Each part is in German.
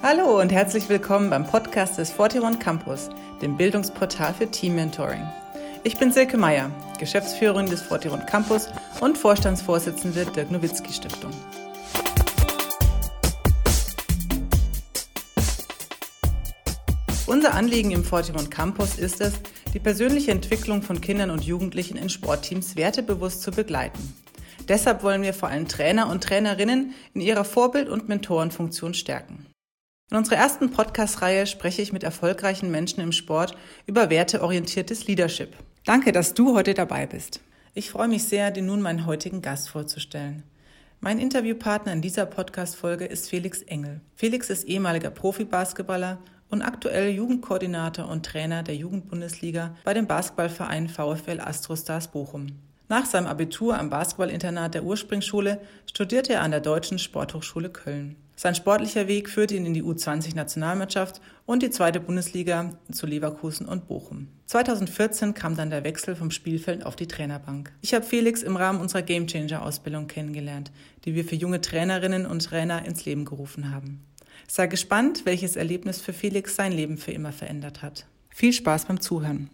Hallo und herzlich willkommen beim Podcast des 41 Campus, dem Bildungsportal für Team Mentoring. Ich bin Silke Meyer, Geschäftsführerin des 41 Campus und Vorstandsvorsitzende der Nowitzki Stiftung. Unser Anliegen im 41 Campus ist es, die persönliche Entwicklung von Kindern und Jugendlichen in Sportteams wertebewusst zu begleiten. Deshalb wollen wir vor allem Trainer und Trainerinnen in ihrer Vorbild- und Mentorenfunktion stärken. In unserer ersten Podcast-Reihe spreche ich mit erfolgreichen Menschen im Sport über werteorientiertes Leadership. Danke, dass du heute dabei bist. Ich freue mich sehr, dir nun meinen heutigen Gast vorzustellen. Mein Interviewpartner in dieser Podcast-Folge ist Felix Engel. Felix ist ehemaliger Profibasketballer und aktuell Jugendkoordinator und Trainer der Jugendbundesliga bei dem Basketballverein VfL Astrostars Bochum. Nach seinem Abitur am Basketballinternat der Ursprungsschule studierte er an der Deutschen Sporthochschule Köln. Sein sportlicher Weg führte ihn in die U20-Nationalmannschaft und die zweite Bundesliga zu Leverkusen und Bochum. 2014 kam dann der Wechsel vom Spielfeld auf die Trainerbank. Ich habe Felix im Rahmen unserer Gamechanger-Ausbildung kennengelernt, die wir für junge Trainerinnen und Trainer ins Leben gerufen haben. Sei gespannt, welches Erlebnis für Felix sein Leben für immer verändert hat. Viel Spaß beim Zuhören.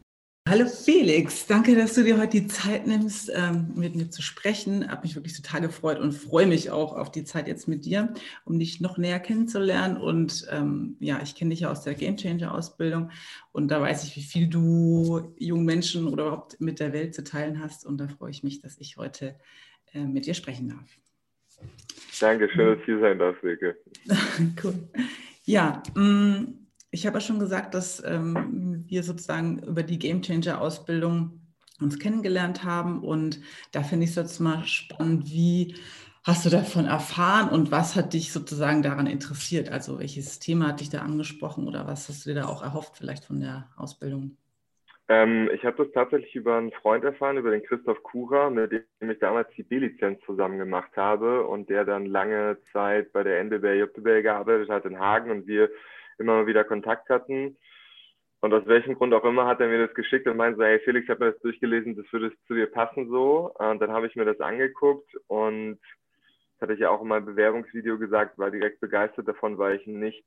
Hallo Felix, danke, dass du dir heute die Zeit nimmst, ähm, mit mir zu sprechen. Habe mich wirklich total gefreut und freue mich auch auf die Zeit jetzt mit dir, um dich noch näher kennenzulernen. Und ähm, ja, ich kenne dich ja aus der Game Changer Ausbildung und da weiß ich, wie viel du jungen Menschen oder überhaupt mit der Welt zu teilen hast. Und da freue ich mich, dass ich heute äh, mit dir sprechen darf. Danke, schön, dass ich hier sein darf, Silke. cool. Ja, mh, mm, ich habe ja schon gesagt, dass ähm, wir sozusagen über die Game Changer Ausbildung uns kennengelernt haben und da finde ich es jetzt mal spannend, wie hast du davon erfahren und was hat dich sozusagen daran interessiert? Also welches Thema hat dich da angesprochen oder was hast du dir da auch erhofft vielleicht von der Ausbildung? Ähm, ich habe das tatsächlich über einen Freund erfahren, über den Christoph Kura, mit dem ich damals die B-Lizenz zusammen gemacht habe und der dann lange Zeit bei der NBB, JBL gearbeitet hat in Hagen und wir immer wieder Kontakt hatten. Und aus welchem Grund auch immer hat er mir das geschickt und meinte so, hey Felix, ich habe mir das durchgelesen, das würde zu dir passen so. Und dann habe ich mir das angeguckt und das hatte ich ja auch in meinem Bewerbungsvideo gesagt, war direkt begeistert davon, weil ich nichts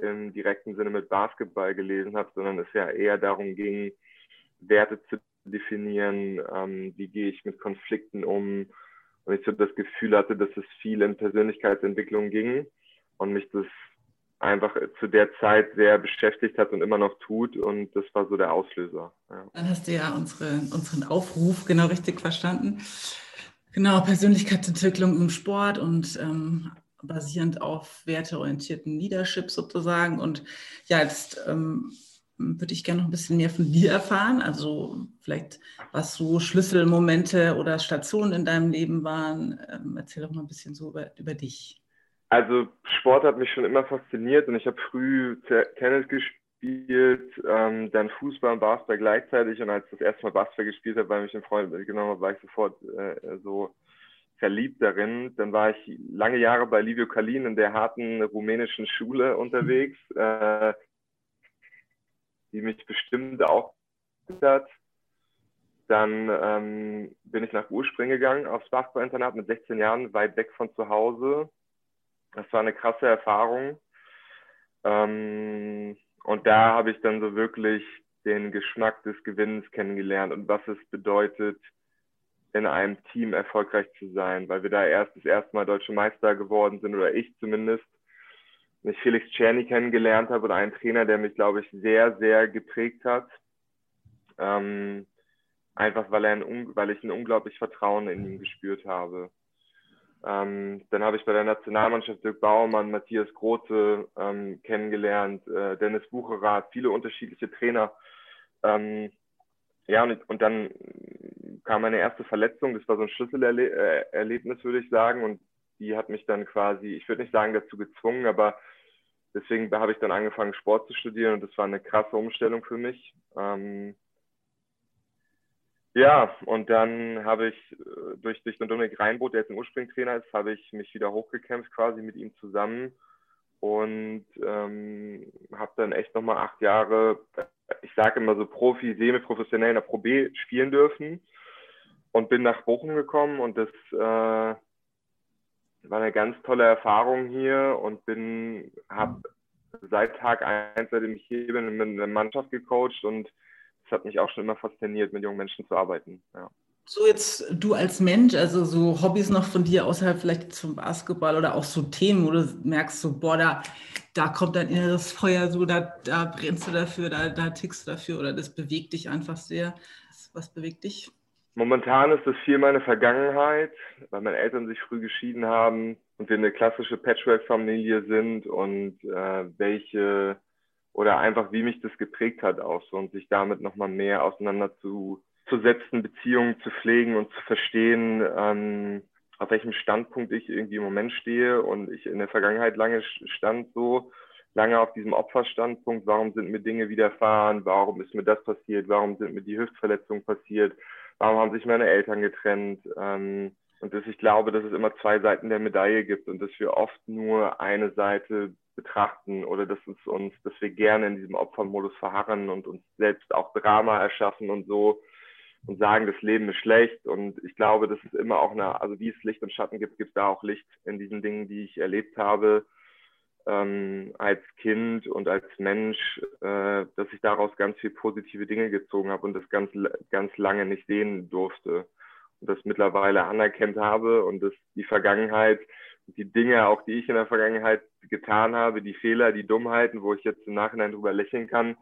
im direkten Sinne mit Basketball gelesen habe, sondern es ja eher darum ging, Werte zu definieren, ähm, wie gehe ich mit Konflikten um. Und ich so das Gefühl hatte, dass es viel in Persönlichkeitsentwicklung ging und mich das einfach zu der Zeit sehr beschäftigt hat und immer noch tut. Und das war so der Auslöser. Ja. Dann hast du ja unsere, unseren Aufruf genau richtig verstanden. Genau, Persönlichkeitsentwicklung im Sport und ähm, basierend auf werteorientierten Leadership sozusagen. Und ja, jetzt ähm, würde ich gerne noch ein bisschen mehr von dir erfahren. Also vielleicht, was so Schlüsselmomente oder Stationen in deinem Leben waren. Ähm, erzähl doch mal ein bisschen so über, über dich. Also Sport hat mich schon immer fasziniert und ich habe früh Tennis gespielt, ähm, dann Fußball und Basketball gleichzeitig und als ich das erste Mal Basketball gespielt habe, weil mich ein Freund mitgenommen hat, war ich sofort äh, so verliebt darin. Dann war ich lange Jahre bei Livio Kalin in der harten rumänischen Schule unterwegs, äh, die mich bestimmt auch hat. Dann ähm, bin ich nach Urspring gegangen aufs Basketballinternat mit 16 Jahren, weit weg von zu Hause das war eine krasse Erfahrung. Ähm, und da habe ich dann so wirklich den Geschmack des Gewinnens kennengelernt und was es bedeutet, in einem Team erfolgreich zu sein, weil wir da erst das erste Mal deutsche Meister geworden sind oder ich zumindest. Und ich Felix Czerny kennengelernt habe oder einen Trainer, der mich, glaube ich, sehr, sehr geprägt hat. Ähm, einfach weil, er ein, weil ich ein unglaublich Vertrauen in ihn gespürt habe. Ähm, dann habe ich bei der Nationalmannschaft Dirk Baumann, Matthias Grote ähm, kennengelernt, äh, Dennis Bucherath, viele unterschiedliche Trainer. Ähm, ja, und, und dann kam meine erste Verletzung. Das war so ein Schlüsselerlebnis, würde ich sagen. Und die hat mich dann quasi, ich würde nicht sagen dazu gezwungen, aber deswegen habe ich dann angefangen, Sport zu studieren. Und das war eine krasse Umstellung für mich. Ähm, ja, und dann habe ich äh, durch, durch den Dominik Reinboot, der jetzt ein Ursprungtrainer ist, habe ich mich wieder hochgekämpft quasi mit ihm zusammen und ähm, habe dann echt nochmal acht Jahre, ich sage immer so Profi, semi-professionell in der Pro B spielen dürfen und bin nach Bochum gekommen und das äh, war eine ganz tolle Erfahrung hier und bin, habe seit Tag eins, seitdem ich hier bin, mit einer Mannschaft gecoacht und es hat mich auch schon immer fasziniert, mit jungen Menschen zu arbeiten. Ja. So jetzt du als Mensch, also so Hobbys noch von dir außerhalb vielleicht zum Basketball oder auch so Themen, wo du merkst, so boah, da, da kommt dein inneres Feuer, so da, da brennst du dafür, da, da tickst du dafür oder das bewegt dich einfach sehr. Was bewegt dich? Momentan ist es viel meine Vergangenheit, weil meine Eltern sich früh geschieden haben und wir eine klassische Patchwork-Familie sind und äh, welche oder einfach wie mich das geprägt hat auch so und sich damit nochmal mehr auseinanderzusetzen, Beziehungen zu pflegen und zu verstehen, ähm, auf welchem Standpunkt ich irgendwie im Moment stehe und ich in der Vergangenheit lange stand so, lange auf diesem Opferstandpunkt, warum sind mir Dinge widerfahren, warum ist mir das passiert, warum sind mir die Hüftverletzungen passiert, warum haben sich meine Eltern getrennt? Ähm, und dass ich glaube, dass es immer zwei Seiten der Medaille gibt und dass wir oft nur eine Seite betrachten oder dass es uns, dass wir gerne in diesem Opfermodus verharren und uns selbst auch Drama erschaffen und so und sagen, das Leben ist schlecht. Und ich glaube, dass es immer auch eine, also wie es Licht und Schatten gibt, gibt es da auch Licht in diesen Dingen, die ich erlebt habe ähm, als Kind und als Mensch, äh, dass ich daraus ganz viel positive Dinge gezogen habe und das ganz, ganz lange nicht sehen durfte. Und das mittlerweile anerkannt habe und dass die Vergangenheit, die Dinge, auch die ich in der Vergangenheit getan habe, die Fehler, die Dummheiten, wo ich jetzt im Nachhinein drüber lächeln kann,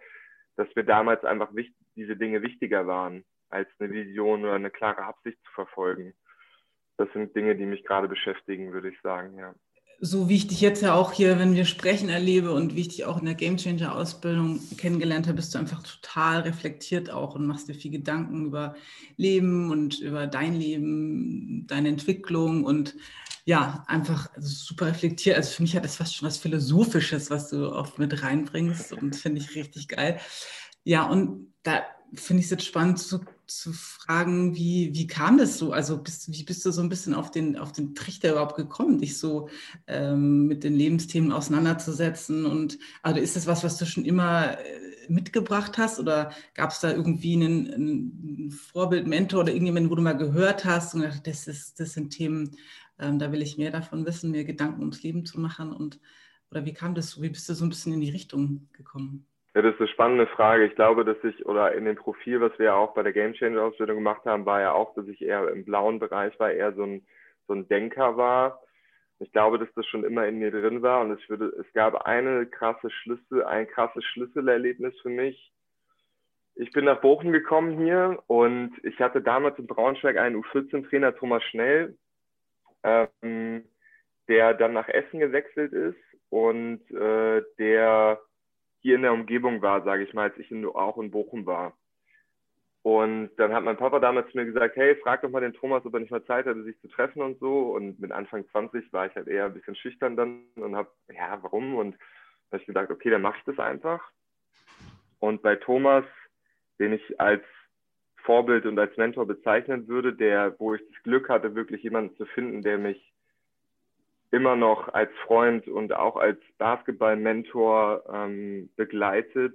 dass mir damals einfach diese Dinge wichtiger waren, als eine Vision oder eine klare Absicht zu verfolgen. Das sind Dinge, die mich gerade beschäftigen, würde ich sagen, ja so wie ich dich jetzt ja auch hier, wenn wir sprechen, erlebe und wie ich dich auch in der Game Changer Ausbildung kennengelernt habe, bist du einfach total reflektiert auch und machst dir viel Gedanken über Leben und über dein Leben, deine Entwicklung und ja, einfach super reflektiert. Also für mich hat das fast schon was Philosophisches, was du oft mit reinbringst und finde ich richtig geil. Ja, und da finde ich es jetzt spannend zu, zu fragen, wie, wie kam das so? Also bist, wie bist du so ein bisschen auf den, auf den Trichter überhaupt gekommen, dich so ähm, mit den Lebensthemen auseinanderzusetzen? Und also ist das was, was du schon immer äh, mitgebracht hast? Oder gab es da irgendwie einen, einen, Vorbild, Mentor oder irgendjemanden, wo du mal gehört hast und gedacht, das, ist, das sind Themen, ähm, da will ich mehr davon wissen, mir Gedanken ums Leben zu machen? Und oder wie kam das so? Wie bist du so ein bisschen in die Richtung gekommen? Ja, das ist eine spannende Frage. Ich glaube, dass ich, oder in dem Profil, was wir auch bei der Game Changer Ausbildung gemacht haben, war ja auch, dass ich eher im blauen Bereich war, eher so ein, so ein Denker war. Ich glaube, dass das schon immer in mir drin war und es würde, es gab eine krasse Schlüssel, ein krasses Schlüsselerlebnis für mich. Ich bin nach Bochum gekommen hier und ich hatte damals in Braunschweig einen U14-Trainer, Thomas Schnell, ähm, der dann nach Essen gewechselt ist und äh, der hier in der Umgebung war, sage ich mal, als ich in, auch in Bochum war. Und dann hat mein Papa damals zu mir gesagt, hey, frag doch mal den Thomas, ob er nicht mal Zeit hatte, sich zu treffen und so. Und mit Anfang 20 war ich halt eher ein bisschen schüchtern dann und habe, ja, warum? Und habe ich gesagt, okay, dann mache ich das einfach. Und bei Thomas, den ich als Vorbild und als Mentor bezeichnen würde, der, wo ich das Glück hatte, wirklich jemanden zu finden, der mich immer noch als Freund und auch als Basketball-Mentor ähm, begleitet,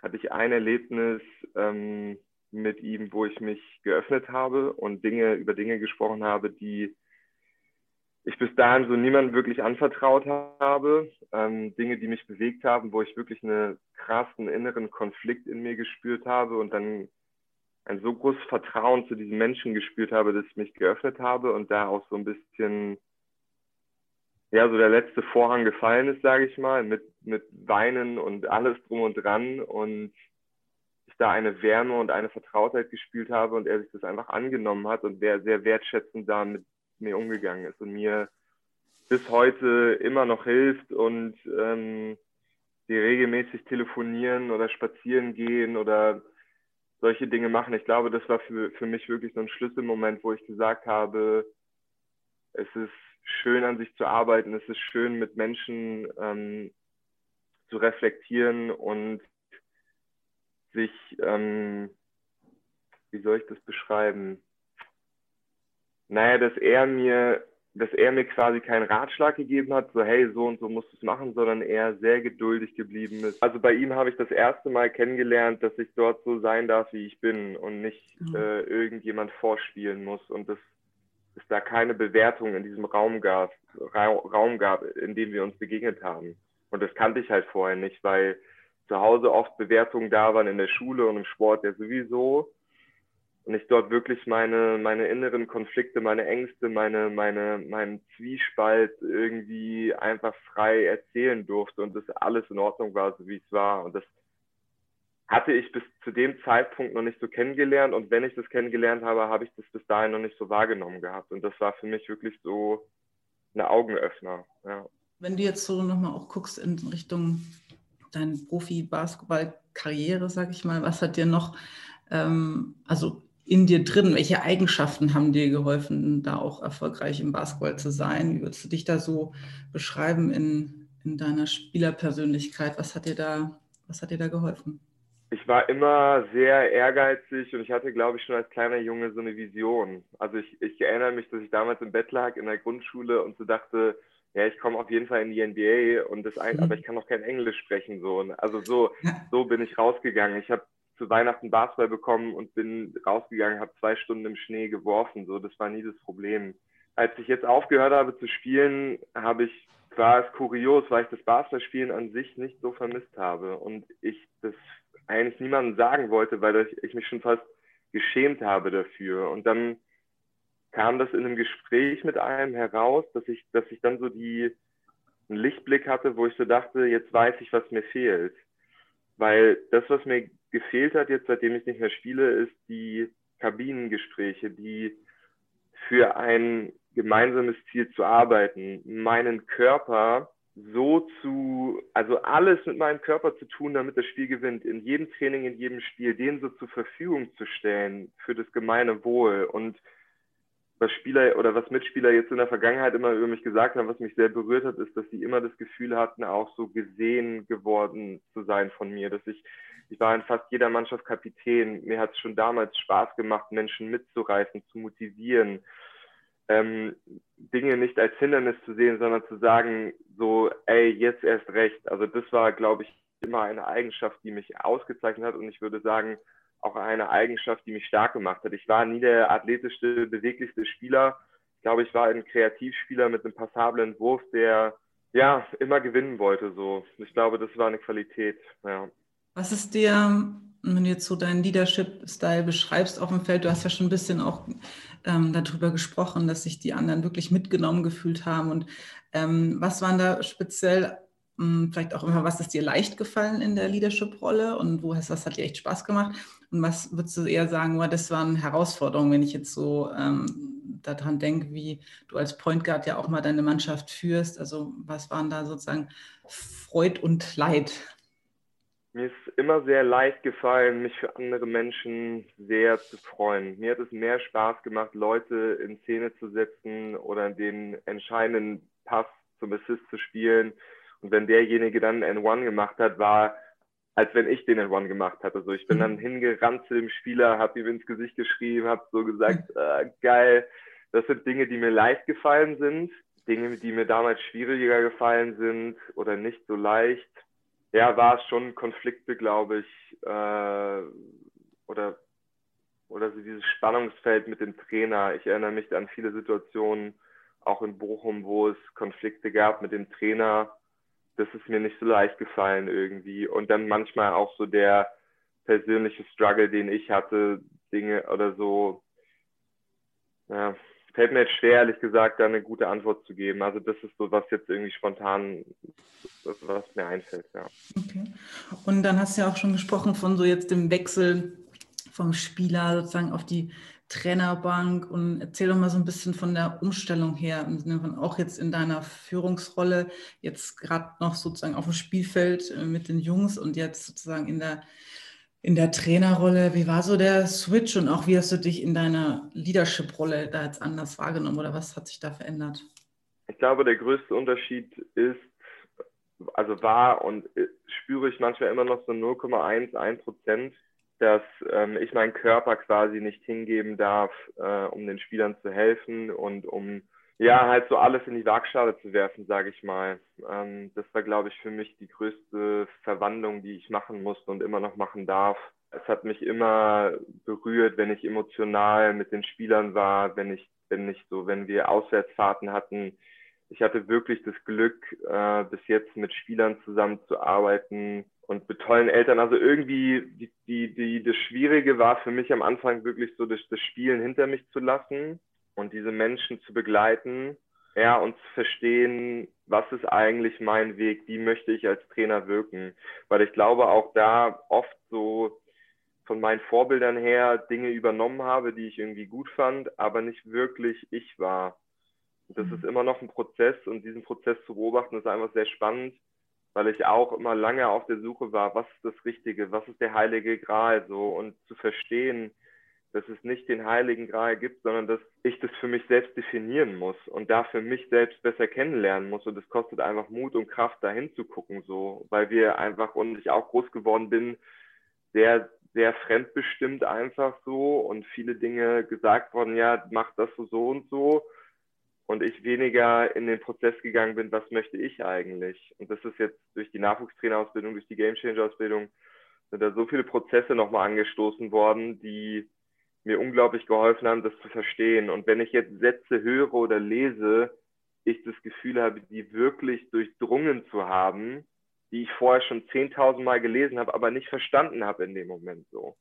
hatte ich ein Erlebnis ähm, mit ihm, wo ich mich geöffnet habe und Dinge über Dinge gesprochen habe, die ich bis dahin so niemandem wirklich anvertraut habe, ähm, Dinge, die mich bewegt haben, wo ich wirklich einen krassen inneren Konflikt in mir gespürt habe und dann ein so großes Vertrauen zu diesen Menschen gespürt habe, dass ich mich geöffnet habe und da auch so ein bisschen ja, so der letzte Vorhang gefallen ist, sage ich mal, mit, mit Weinen und alles drum und dran und ich da eine Wärme und eine Vertrautheit gespielt habe und er sich das einfach angenommen hat und wer sehr wertschätzend da mit mir umgegangen ist und mir bis heute immer noch hilft und ähm, die regelmäßig telefonieren oder spazieren gehen oder solche Dinge machen. Ich glaube, das war für, für mich wirklich so ein Schlüsselmoment, wo ich gesagt habe, es ist schön an sich zu arbeiten. Es ist schön mit Menschen ähm, zu reflektieren und sich, ähm, wie soll ich das beschreiben? Naja, dass er mir, dass er mir quasi keinen Ratschlag gegeben hat, so hey, so und so musst du es machen, sondern er sehr geduldig geblieben ist. Also bei ihm habe ich das erste Mal kennengelernt, dass ich dort so sein darf, wie ich bin und nicht mhm. äh, irgendjemand vorspielen muss. Und das es da keine Bewertung in diesem Raum gab, Raum gab, in dem wir uns begegnet haben. Und das kannte ich halt vorher nicht, weil zu Hause oft Bewertungen da waren in der Schule und im Sport ja sowieso. Und ich dort wirklich meine, meine inneren Konflikte, meine Ängste, meine, meine, meinen Zwiespalt irgendwie einfach frei erzählen durfte und das alles in Ordnung war, so wie es war. Und das hatte ich bis zu dem Zeitpunkt noch nicht so kennengelernt. Und wenn ich das kennengelernt habe, habe ich das bis dahin noch nicht so wahrgenommen gehabt. Und das war für mich wirklich so eine Augenöffner. Ja. Wenn du jetzt so nochmal auch guckst in Richtung deine Profi-Basketball-Karriere, sag ich mal, was hat dir noch, ähm, also in dir drin, welche Eigenschaften haben dir geholfen, da auch erfolgreich im Basketball zu sein? Wie würdest du dich da so beschreiben in, in deiner Spielerpersönlichkeit? Was hat dir da, was hat dir da geholfen? ich war immer sehr ehrgeizig und ich hatte, glaube ich, schon als kleiner Junge so eine Vision. Also ich, ich erinnere mich, dass ich damals im Bett lag in der Grundschule und so dachte, ja, ich komme auf jeden Fall in die NBA und das ein, mhm. aber ich kann noch kein Englisch sprechen so. Also so, so bin ich rausgegangen. Ich habe zu Weihnachten Basketball bekommen und bin rausgegangen, habe zwei Stunden im Schnee geworfen. So, das war nie das Problem. Als ich jetzt aufgehört habe zu spielen, habe ich war es kurios, weil ich das Basketballspielen an sich nicht so vermisst habe und ich das eigentlich niemandem sagen wollte, weil ich mich schon fast geschämt habe dafür. Und dann kam das in einem Gespräch mit einem heraus, dass ich, dass ich dann so die, einen Lichtblick hatte, wo ich so dachte, jetzt weiß ich, was mir fehlt. Weil das, was mir gefehlt hat jetzt, seitdem ich nicht mehr spiele, ist die Kabinengespräche, die für ein gemeinsames Ziel zu arbeiten, meinen Körper so zu, also alles mit meinem Körper zu tun, damit das Spiel gewinnt, in jedem Training, in jedem Spiel, den so zur Verfügung zu stellen für das gemeine Wohl. Und was Spieler oder was Mitspieler jetzt in der Vergangenheit immer über mich gesagt haben, was mich sehr berührt hat, ist, dass sie immer das Gefühl hatten, auch so gesehen geworden zu sein von mir, dass ich ich war in fast jeder Mannschaft Kapitän. Mir hat es schon damals Spaß gemacht, Menschen mitzureißen, zu motivieren, ähm, Dinge nicht als Hindernis zu sehen, sondern zu sagen, so, ey, jetzt erst recht. Also das war, glaube ich, immer eine Eigenschaft, die mich ausgezeichnet hat und ich würde sagen, auch eine Eigenschaft, die mich stark gemacht hat. Ich war nie der athletischste, beweglichste Spieler. Ich glaube, ich war ein Kreativspieler mit einem passablen Wurf, der ja immer gewinnen wollte. So, ich glaube, das war eine Qualität. Ja. Was ist dir wenn du jetzt so deinen Leadership-Style beschreibst auf dem Feld, du hast ja schon ein bisschen auch ähm, darüber gesprochen, dass sich die anderen wirklich mitgenommen gefühlt haben. Und ähm, was waren da speziell, mh, hm, vielleicht auch immer, was ist dir leicht gefallen in der Leadership-Rolle und wo hast, was hat dir echt Spaß gemacht? Und was würdest du eher sagen, oh, das waren Herausforderungen, wenn ich jetzt so ähm, daran denke, wie du als Point Guard ja auch mal deine Mannschaft führst? Also was waren da sozusagen Freud und Leid? Mir ist immer sehr leicht gefallen, mich für andere Menschen sehr zu freuen. Mir hat es mehr Spaß gemacht, Leute in Szene zu setzen oder den entscheidenden Pass zum Assist zu spielen. Und wenn derjenige dann N1 gemacht hat, war, als wenn ich den N1 gemacht hatte. Also ich bin dann mhm. hingerannt zu dem Spieler, habe ihm ins Gesicht geschrieben, habe so gesagt, äh, geil. Das sind Dinge, die mir leicht gefallen sind. Dinge, die mir damals schwieriger gefallen sind oder nicht so leicht ja, war es schon Konflikte, glaube ich, äh, oder, oder so dieses Spannungsfeld mit dem Trainer. Ich erinnere mich an viele Situationen, auch in Bochum, wo es Konflikte gab mit dem Trainer. Das ist mir nicht so leicht gefallen irgendwie. Und dann manchmal auch so der persönliche Struggle, den ich hatte, Dinge oder so, ja, fällt mir jetzt schwer, ehrlich gesagt, da eine gute Antwort zu geben. Also das ist so, was jetzt irgendwie spontan, was mir einfällt, ja. Okay. Und dann hast du ja auch schon gesprochen von so jetzt dem Wechsel vom Spieler sozusagen auf die Trainerbank und erzähl doch mal so ein bisschen von der Umstellung her, im Sinne von auch jetzt in deiner Führungsrolle, jetzt gerade noch sozusagen auf dem Spielfeld äh, mit den Jungs und jetzt sozusagen in der in der Trainerrolle, wie war so der Switch und auch wie hast du dich in deiner Leadership-Rolle da jetzt anders wahrgenommen oder was hat sich da verändert? Ich glaube, der größte Unterschied ist, also war und spüre ich manchmal immer noch so 0,1, Prozent, dass ähm, ich meinen Körper quasi nicht hingeben darf, äh, um den Spielern zu helfen und um ja, halt so alles in die Waagschale zu werfen, sage ich mal. Ähm, das war, glaube ich, für mich die größte Verwandlung, die ich machen musste und immer noch machen darf. Es hat mich immer berührt, wenn ich emotional mit den Spielern war, wenn ich, wenn ich so, wenn wir Auswärtsfahrten hatten, ich hatte wirklich das Glück, äh, bis jetzt mit Spielern zusammenzuarbeiten und mit tollen Eltern. Also irgendwie die, die, die, das Schwierige war für mich am Anfang wirklich so das, das Spielen hinter mich zu lassen und diese Menschen zu begleiten, ja, und zu verstehen, was ist eigentlich mein Weg, wie möchte ich als Trainer wirken. Weil ich glaube, auch da oft so von meinen Vorbildern her Dinge übernommen habe, die ich irgendwie gut fand, aber nicht wirklich ich war. Das ist immer noch ein Prozess und diesen Prozess zu beobachten ist einfach sehr spannend, weil ich auch immer lange auf der Suche war, was ist das Richtige, was ist der heilige Gral so. Und zu verstehen, dass es nicht den heiligen Gral gibt, sondern dass ich das für mich selbst definieren muss und da für mich selbst besser kennenlernen muss. Und es kostet einfach Mut und Kraft dahin zu gucken so, weil wir einfach und ich auch groß geworden bin, sehr sehr fremdbestimmt einfach so. Und viele Dinge gesagt worden, ja, mach das so, so und so. Und ich weniger in den Prozess gegangen bin, was möchte ich eigentlich? Und das ist jetzt durch die Nachwuchstrainerausbildung, durch die Game Changer Ausbildung, sind da so viele Prozesse nochmal angestoßen worden, die mir unglaublich geholfen haben, das zu verstehen. Und wenn ich jetzt Sätze höre oder lese, ich das Gefühl habe, die wirklich durchdrungen zu haben, die ich vorher schon 10.000 Mal gelesen habe, aber nicht verstanden habe in dem Moment so.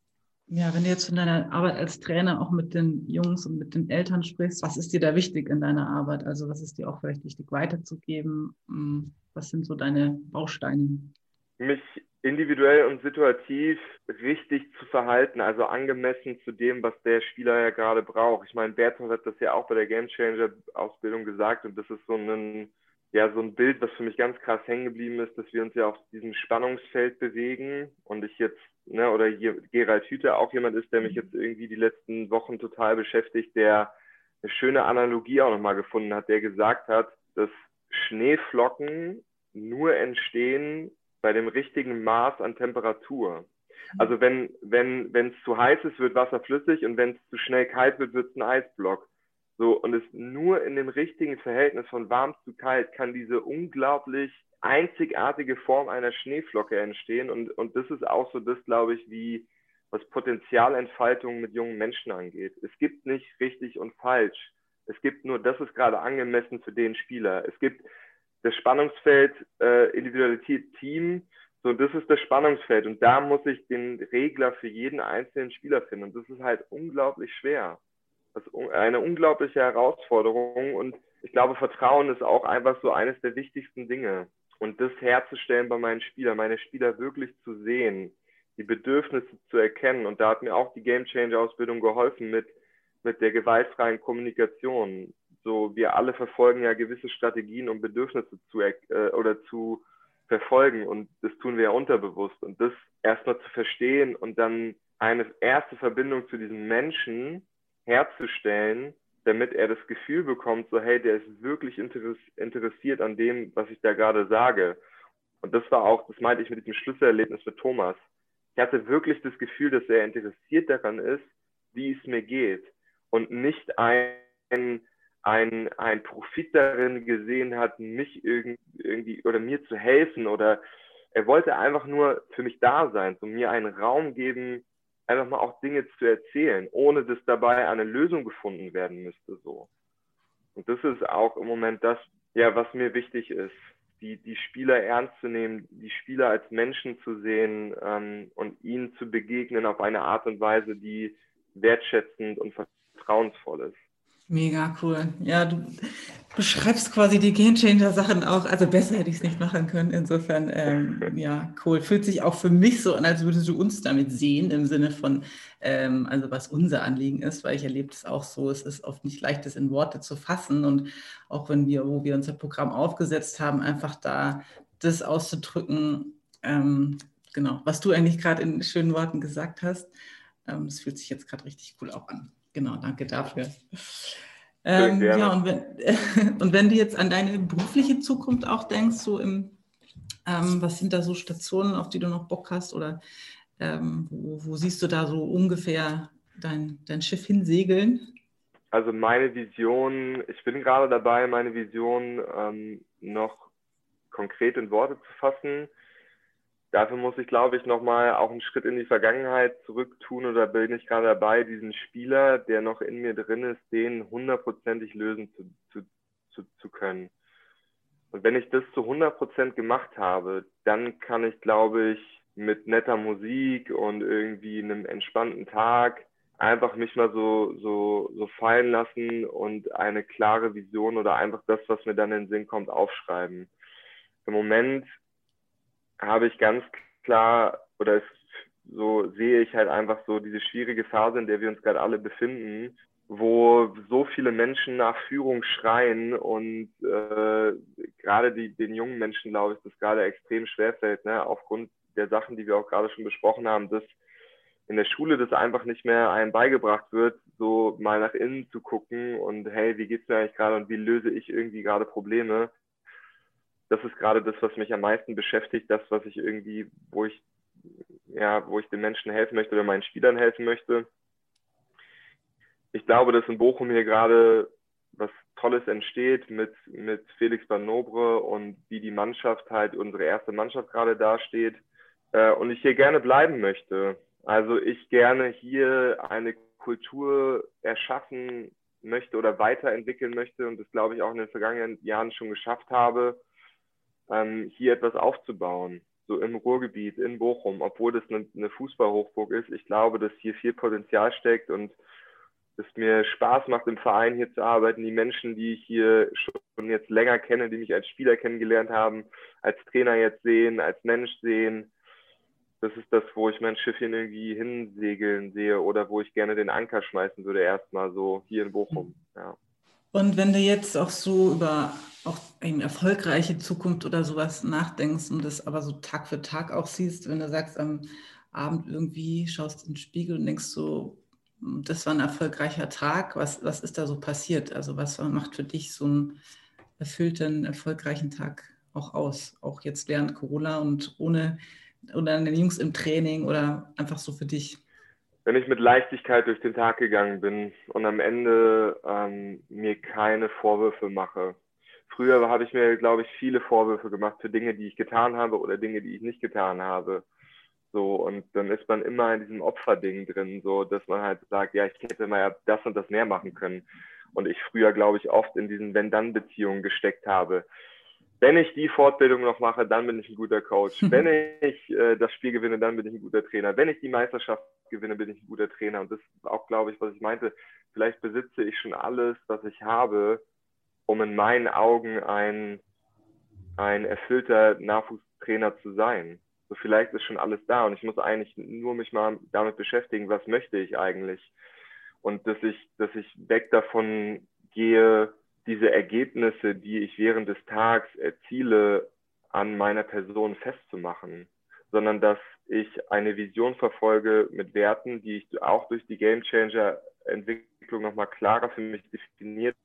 Ja, wenn du jetzt von deiner Arbeit als Trainer auch mit den Jungs und mit den Eltern sprichst, was ist dir da wichtig in deiner Arbeit? Also was ist dir auch vielleicht wichtig weiterzugeben? Hm, was sind so deine Bausteine? Mich individuell und situativ richtig zu verhalten, also angemessen zu dem, was der Spieler ja gerade braucht. Ich meine, Bertolt hat das ja auch bei der Game Changer Ausbildung gesagt und das ist so ein ja so ein Bild, was für mich ganz krass hängen geblieben ist, dass wir uns ja auf diesem Spannungsfeld bewegen und ich jetzt, ne, oder hier Gerald Hüther auch jemand ist, der mich jetzt irgendwie die letzten Wochen total beschäftigt, der eine schöne Analogie auch nochmal gefunden hat, der gesagt hat, dass Schneeflocken nur entstehen bei dem richtigen Maß an Temperatur. Also wenn wenn wenn es zu heiß ist, wird Wasser flüssig und wenn es zu schnell kalt wird, wird es ein Eisblock. So, und es nur in dem richtigen Verhältnis von warm zu kalt kann diese unglaublich einzigartige Form einer Schneeflocke entstehen. Und, und das ist auch so das, glaube ich, wie was Potenzialentfaltung mit jungen Menschen angeht. Es gibt nicht richtig und falsch. Es gibt nur, das ist gerade angemessen für den Spieler. Es gibt das Spannungsfeld äh, Individualität Team. So, das ist das Spannungsfeld. Und da muss ich den Regler für jeden einzelnen Spieler finden. Und das ist halt unglaublich schwer. Das ist eine unglaubliche Herausforderung und ich glaube, Vertrauen ist auch einfach so eines der wichtigsten Dinge. Und das herzustellen bei meinen Spielern, meine Spieler wirklich zu sehen, die Bedürfnisse zu erkennen. Und da hat mir auch die Game Changer Ausbildung geholfen mit, mit der gewaltfreien Kommunikation. So, wir alle verfolgen ja gewisse Strategien, um Bedürfnisse zu, äh, oder zu verfolgen. Und das tun wir ja unterbewusst. Und das erstmal zu verstehen und dann eine erste Verbindung zu diesen Menschen herzustellen, damit er das Gefühl bekommt, so hey, der ist wirklich interessiert an dem, was ich da gerade sage. Und das war auch, das meinte ich mit diesem Schlüsselerlebnis mit Thomas. Ich hatte wirklich das Gefühl, dass er interessiert daran ist, wie es mir geht und nicht ein, ein, ein Profit darin gesehen hat, mich irgendwie oder mir zu helfen oder er wollte einfach nur für mich da sein, so mir einen Raum geben, einfach mal auch Dinge zu erzählen, ohne dass dabei eine Lösung gefunden werden müsste. So. Und das ist auch im Moment das, ja, was mir wichtig ist, die, die Spieler ernst zu nehmen, die Spieler als Menschen zu sehen ähm, und ihnen zu begegnen auf eine Art und Weise, die wertschätzend und vertrauensvoll ist. Mega cool. Ja, du beschreibst quasi die Gamechanger-Sachen auch. Also besser hätte ich es nicht machen können. Insofern, ähm, ja, cool. Fühlt sich auch für mich so an, als würdest du uns damit sehen, im Sinne von, ähm, also was unser Anliegen ist, weil ich erlebe es auch so, es ist oft nicht leicht, das in Worte zu fassen. Und auch wenn wir, wo wir unser Programm aufgesetzt haben, einfach da das auszudrücken, ähm, genau, was du eigentlich gerade in schönen Worten gesagt hast. Ähm, es fühlt sich jetzt gerade richtig cool auch an. Genau, danke dafür. Ähm, ja, und wenn, und wenn du jetzt an deine berufliche Zukunft auch denkst, so im, ähm, was sind da so Stationen, auf die du noch Bock hast oder ähm, wo, wo, siehst du da so ungefähr dein, dein Schiff hinsegeln? Also meine Vision, ich bin gerade dabei, meine Vision ähm, noch konkret in Worte zu fassen dafür muss ich, glaube ich, nochmal auch einen Schritt in die Vergangenheit zurück tun oder bin ich gerade dabei, diesen Spieler, der noch in mir drin ist, den hundertprozentig lösen zu, zu, zu, zu können. Und wenn ich das zu 100 Prozent gemacht habe, dann kann ich, glaube ich, mit netter Musik und irgendwie einem entspannten Tag einfach mich mal so, so, so fallen lassen und eine klare Vision oder einfach das, was mir dann in den Sinn kommt, aufschreiben. Im Moment habe ich ganz klar, oder es, so sehe ich halt einfach so diese schwierige Phase, in der wir uns gerade alle befinden, wo so viele Menschen nach Führung schreien und äh, gerade die, den jungen Menschen, glaube ich, das gerade extrem schwerfällt, ne? aufgrund der Sachen, die wir auch gerade schon besprochen haben, dass in der Schule das einfach nicht mehr einem beigebracht wird, so mal nach innen zu gucken und hey, wie geht's mir eigentlich gerade und wie löse ich irgendwie gerade Probleme. Das ist gerade das, was mich am meisten beschäftigt, das, was ich irgendwie, wo ich, ja, wo ich den Menschen helfen möchte oder meinen Spielern helfen möchte. Ich glaube, dass in Bochum hier gerade was Tolles entsteht mit, mit Felix Van Nobre und wie die Mannschaft halt, unsere erste Mannschaft gerade dasteht. Äh, und ich hier gerne bleiben möchte. Also ich gerne hier eine Kultur erschaffen möchte oder weiterentwickeln möchte und das glaube ich auch in den vergangenen Jahren schon geschafft habe, ähm, hier etwas aufzubauen, so im Ruhrgebiet, in Bochum, obwohl das eine, eine Fußballhochburg ist. Ich glaube, dass hier viel Potenzial steckt und es mir Spaß macht, im Verein hier zu arbeiten. Die Menschen, die ich hier schon jetzt länger kenne, die mich als Spieler kennengelernt haben, als Trainer jetzt sehen, als Mensch sehen, das ist das, wo ich mein Schiffchen irgendwie hinsegeln sehe oder wo ich gerne den Anker schmeißen würde, erstmal so hier in Bochum. Ja. Und wenn du jetzt auch so über auch eine erfolgreiche Zukunft oder sowas nachdenkst und das aber so Tag für Tag auch siehst, wenn du sagst, am Abend irgendwie schaust in den Spiegel und denkst so, das war ein erfolgreicher Tag, was, was ist da so passiert? Also was macht für dich so einen erfüllten, erfolgreichen Tag auch aus? Auch jetzt während Corona und ohne oder an den Jungs im Training oder einfach so für dich? Wenn ich mit Leichtigkeit durch den Tag gegangen bin und am Ende ähm, mir keine Vorwürfe mache. Früher habe ich mir, glaube ich, viele Vorwürfe gemacht für Dinge, die ich getan habe oder Dinge, die ich nicht getan habe. So, und dann ist man immer in diesem Opferding drin, so, dass man halt sagt, ja, ich hätte mal ja das und das mehr machen können. Und ich früher, glaube ich, oft in diesen Wenn-Dann-Beziehungen gesteckt habe wenn ich die Fortbildung noch mache, dann bin ich ein guter Coach. Wenn ich äh, das Spiel gewinne, dann bin ich ein guter Trainer. Wenn ich die Meisterschaft gewinne, bin ich ein guter Trainer. Und das ist auch, glaube ich, was ich meinte. Vielleicht besitze ich schon alles, was ich habe, um in meinen Augen ein, ein erfüllter Nachwuchstrainer zu sein. So vielleicht ist schon alles da und ich muss eigentlich nur mich mal damit beschäftigen, was möchte ich eigentlich. Und dass ich, dass ich weg davon gehe, diese Ergebnisse, die ich während des Tags erziele, an meiner Person festzumachen, sondern dass ich eine Vision verfolge mit Werten, die ich auch durch die Game Changer Entwicklung nochmal klarer für mich definiert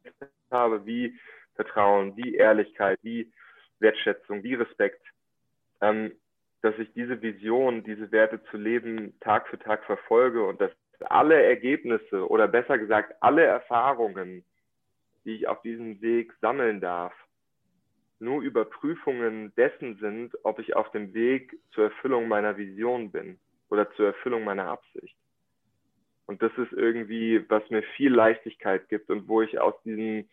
habe, wie Vertrauen, wie Ehrlichkeit, wie Wertschätzung, wie Respekt, ähm, dass ich diese Vision, diese Werte zu leben, Tag für Tag verfolge und dass alle Ergebnisse oder besser gesagt alle Erfahrungen, die ich auf diesem Weg sammeln darf, nur Überprüfungen dessen sind, ob ich auf dem Weg zur Erfüllung meiner Vision bin oder zur Erfüllung meiner Absicht. Und das ist irgendwie, was mir viel Leichtigkeit gibt und wo ich aus diesem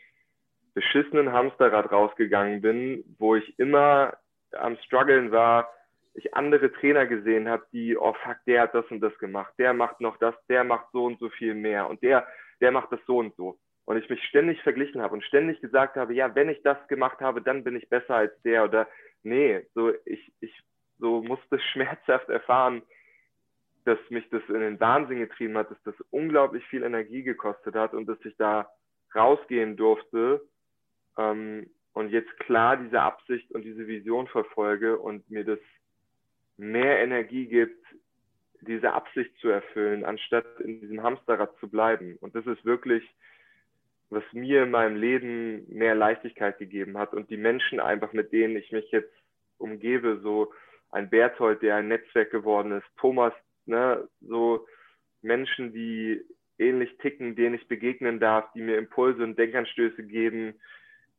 beschissenen Hamsterrad rausgegangen bin, wo ich immer am struggeln war, ich andere Trainer gesehen habe, die, oh fuck, der hat das und das gemacht, der macht noch das, der macht so und so viel mehr und der, der macht das so und so und ich mich ständig verglichen habe und ständig gesagt habe, ja, wenn ich das gemacht habe, dann bin ich besser als der oder nee, so ich, ich so musste schmerzhaft erfahren, dass mich das in den Wahnsinn getrieben hat, dass das unglaublich viel Energie gekostet hat und dass ich da rausgehen durfte ähm, und jetzt klar diese Absicht und diese Vision verfolge und mir das mehr Energie gibt, diese Absicht zu erfüllen, anstatt in diesem Hamsterrad zu bleiben. Und das ist wirklich was mir in meinem Leben mehr Leichtigkeit gegeben hat und die Menschen einfach, mit denen ich mich jetzt umgebe, so ein Berthold, der ein Netzwerk geworden ist, Thomas, ne, so Menschen, die ähnlich ticken, denen ich begegnen darf, die mir Impulse und Denkanstöße geben,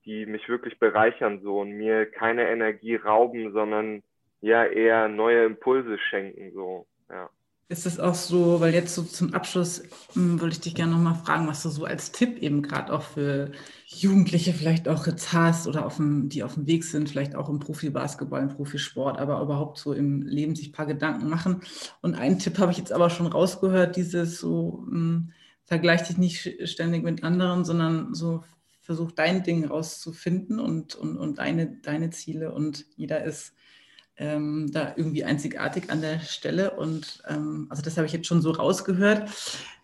die mich wirklich bereichern so und mir keine Energie rauben, sondern ja eher neue Impulse schenken so, ja. Ist es auch so, weil jetzt so zum Abschluss hm, wollte ich dich gerne nochmal fragen, was du so als Tipp eben gerade auch für Jugendliche vielleicht auch jetzt hast oder auf dem, die auf dem Weg sind, vielleicht auch im Profibasketball, im Profisport, aber überhaupt so im Leben sich ein paar Gedanken machen. Und einen Tipp habe ich jetzt aber schon rausgehört, dieses so, mh, hm, vergleich dich nicht ständig mit anderen, sondern so versuch dein Ding rauszufinden und, und, und deine, deine Ziele und jeder ist ähm, da irgendwie einzigartig an der Stelle. Und ähm, also das habe ich jetzt schon so rausgehört.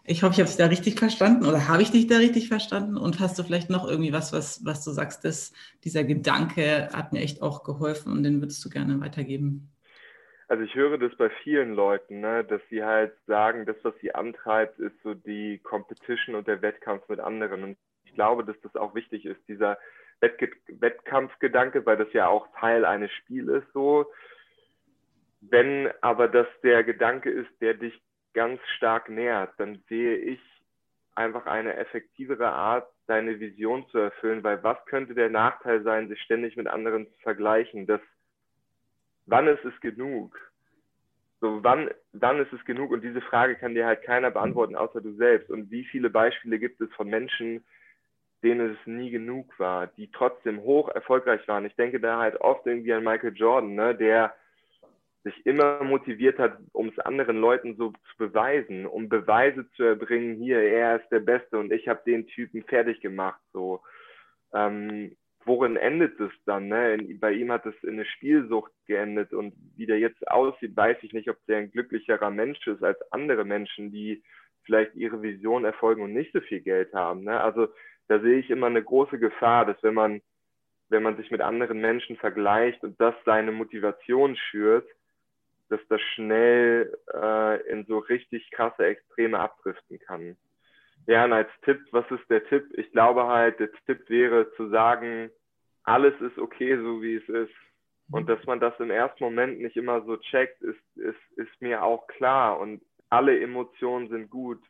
Ich hoffe, ich habe es da richtig verstanden oder habe ich dich da richtig verstanden? Und hast du vielleicht noch irgendwie was, was, was du sagst, dass dieser Gedanke hat mir echt auch geholfen und den würdest du gerne weitergeben? Also ich höre das bei vielen Leuten, ne, dass sie halt sagen, das, was sie antreibt, ist so die Competition und der Wettkampf mit anderen. Und ich glaube, dass das auch wichtig ist, dieser Wettkampfgedanke, weil das ja auch Teil eines Spiels ist so. Wenn aber das der Gedanke ist, der dich ganz stark nährt, dann sehe ich einfach eine effektivere Art, deine Vision zu erfüllen, weil was könnte der Nachteil sein, sich ständig mit anderen zu vergleichen? Das, wann ist es genug? So, wann, wann ist es genug? Und diese Frage kann dir halt keiner beantworten, außer du selbst. Und wie viele Beispiele gibt es von Menschen, denen es nie genug war, die trotzdem hoch erfolgreich waren. Ich denke da halt oft irgendwie an Michael Jordan, ne, der sich immer motiviert hat, um es anderen Leuten so zu beweisen, um Beweise zu erbringen, hier, er ist der Beste und ich habe den Typen fertig gemacht. So. Ähm, worin endet es dann? Ne? Bei ihm hat es in eine Spielsucht geendet und wie der jetzt aussieht, weiß ich nicht, ob der ein glücklicherer Mensch ist als andere Menschen, die vielleicht ihre Vision erfolgen und nicht so viel Geld haben. Ne? Also da sehe ich immer eine große Gefahr, dass wenn man, wenn man sich mit anderen Menschen vergleicht und das seine Motivation schürt, dass das schnell äh, in so richtig krasse Extreme abdriften kann. Ja, und als Tipp, was ist der Tipp? Ich glaube halt, der Tipp wäre zu sagen, alles ist okay, so wie es ist. Und dass man das im ersten Moment nicht immer so checkt, ist, ist, ist mir auch klar. Und alle Emotionen sind gut,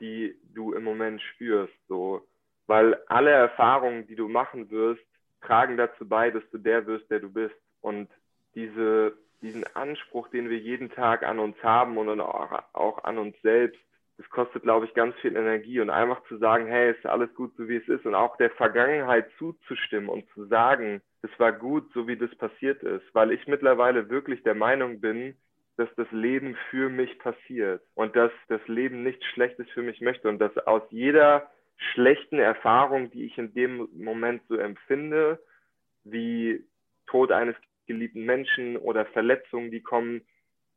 die du im Moment spürst. So weil alle Erfahrungen, die du machen wirst, tragen dazu bei, dass du der wirst, der du bist. Und diese, diesen Anspruch, den wir jeden Tag an uns haben und auch, auch an uns selbst, das kostet, glaube ich, ganz viel Energie. Und einfach zu sagen, hey, ist alles gut, so wie es ist. Und auch der Vergangenheit zuzustimmen und zu sagen, es war gut, so wie das passiert ist, weil ich mittlerweile wirklich der Meinung bin, dass das Leben für mich passiert. Und dass das Leben nichts Schlechtes für mich möchte. Und dass aus jeder schlechten Erfahrungen, die ich in dem Moment so empfinde, wie Tod eines geliebten Menschen oder Verletzungen, die kommen,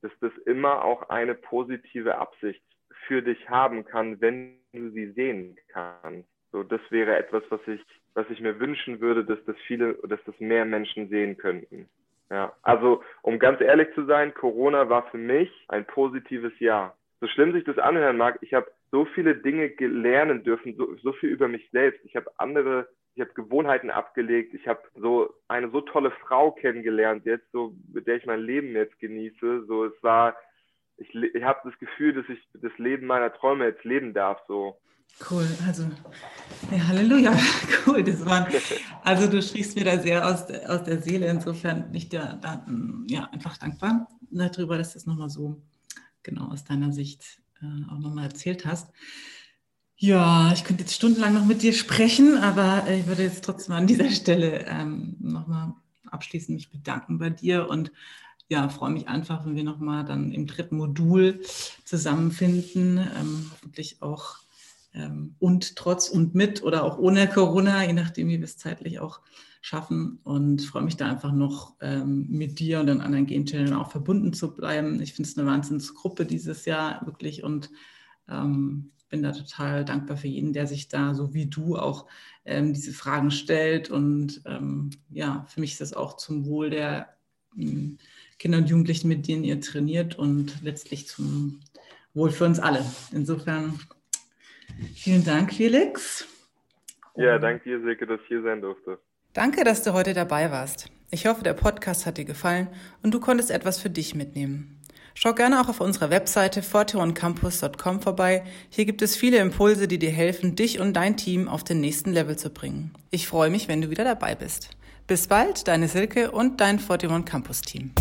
dass das immer auch eine positive Absicht für dich haben kann, wenn du sie sehen kannst. So, das wäre etwas, was ich, was ich mir wünschen würde, dass das viele, dass das mehr Menschen sehen könnten. Ja, also um ganz ehrlich zu sein, Corona war für mich ein positives Jahr. So schlimm sich das anhören mag, ich habe so viele Dinge lernen dürfen, so, so viel über mich selbst. Ich habe andere, ich habe Gewohnheiten abgelegt. Ich habe so eine so tolle Frau kennengelernt jetzt, so mit der ich mein Leben jetzt genieße. So, es war, ich, ich habe das Gefühl, dass ich das Leben meiner Träume jetzt leben darf. So. Cool, also ja, Halleluja, cool, das war, also du sprichst mir da sehr aus, aus der Seele, insofern bin ich dir da, ja, einfach dankbar darüber, dass das nochmal so genau aus deiner Sicht äh, auch nochmal erzählt hast. Ja, ich könnte jetzt stundenlang noch mit dir sprechen, aber ich würde jetzt trotzdem an dieser Stelle ähm, nochmal abschließend mich bedanken bei dir und ja, freue mich einfach, wenn wir nochmal dann im dritten Modul zusammenfinden, ähm, hoffentlich auch und trotz und mit oder auch ohne Corona, je nachdem, wie wir es zeitlich auch schaffen und freue mich da einfach noch ähm, mit dir und den anderen Game Channel auch verbunden zu bleiben. Ich finde es eine Wahnsinnsgruppe dieses Jahr wirklich und ähm, bin da total dankbar für jeden, der sich da so wie du auch ähm, diese Fragen stellt und ähm, ja, für mich ist das auch zum Wohl der ähm, Kinder und Jugendlichen, mit denen ihr trainiert und letztlich zum Wohl für uns alle. Insofern vielen Dank, Felix. Ja, danke dir, Silke, dass ich hier sein durfte. Danke, dass du heute dabei warst. Ich hoffe, der Podcast hat dir gefallen und du konntest etwas für dich mitnehmen. Schau gerne auch auf unserer Webseite forteoncampus.com vorbei. Hier gibt es viele Impulse, die dir helfen, dich und dein Team auf den nächsten Level zu bringen. Ich freue mich, wenn du wieder dabei bist. Bis bald, deine Silke und dein Forteon Campus Team.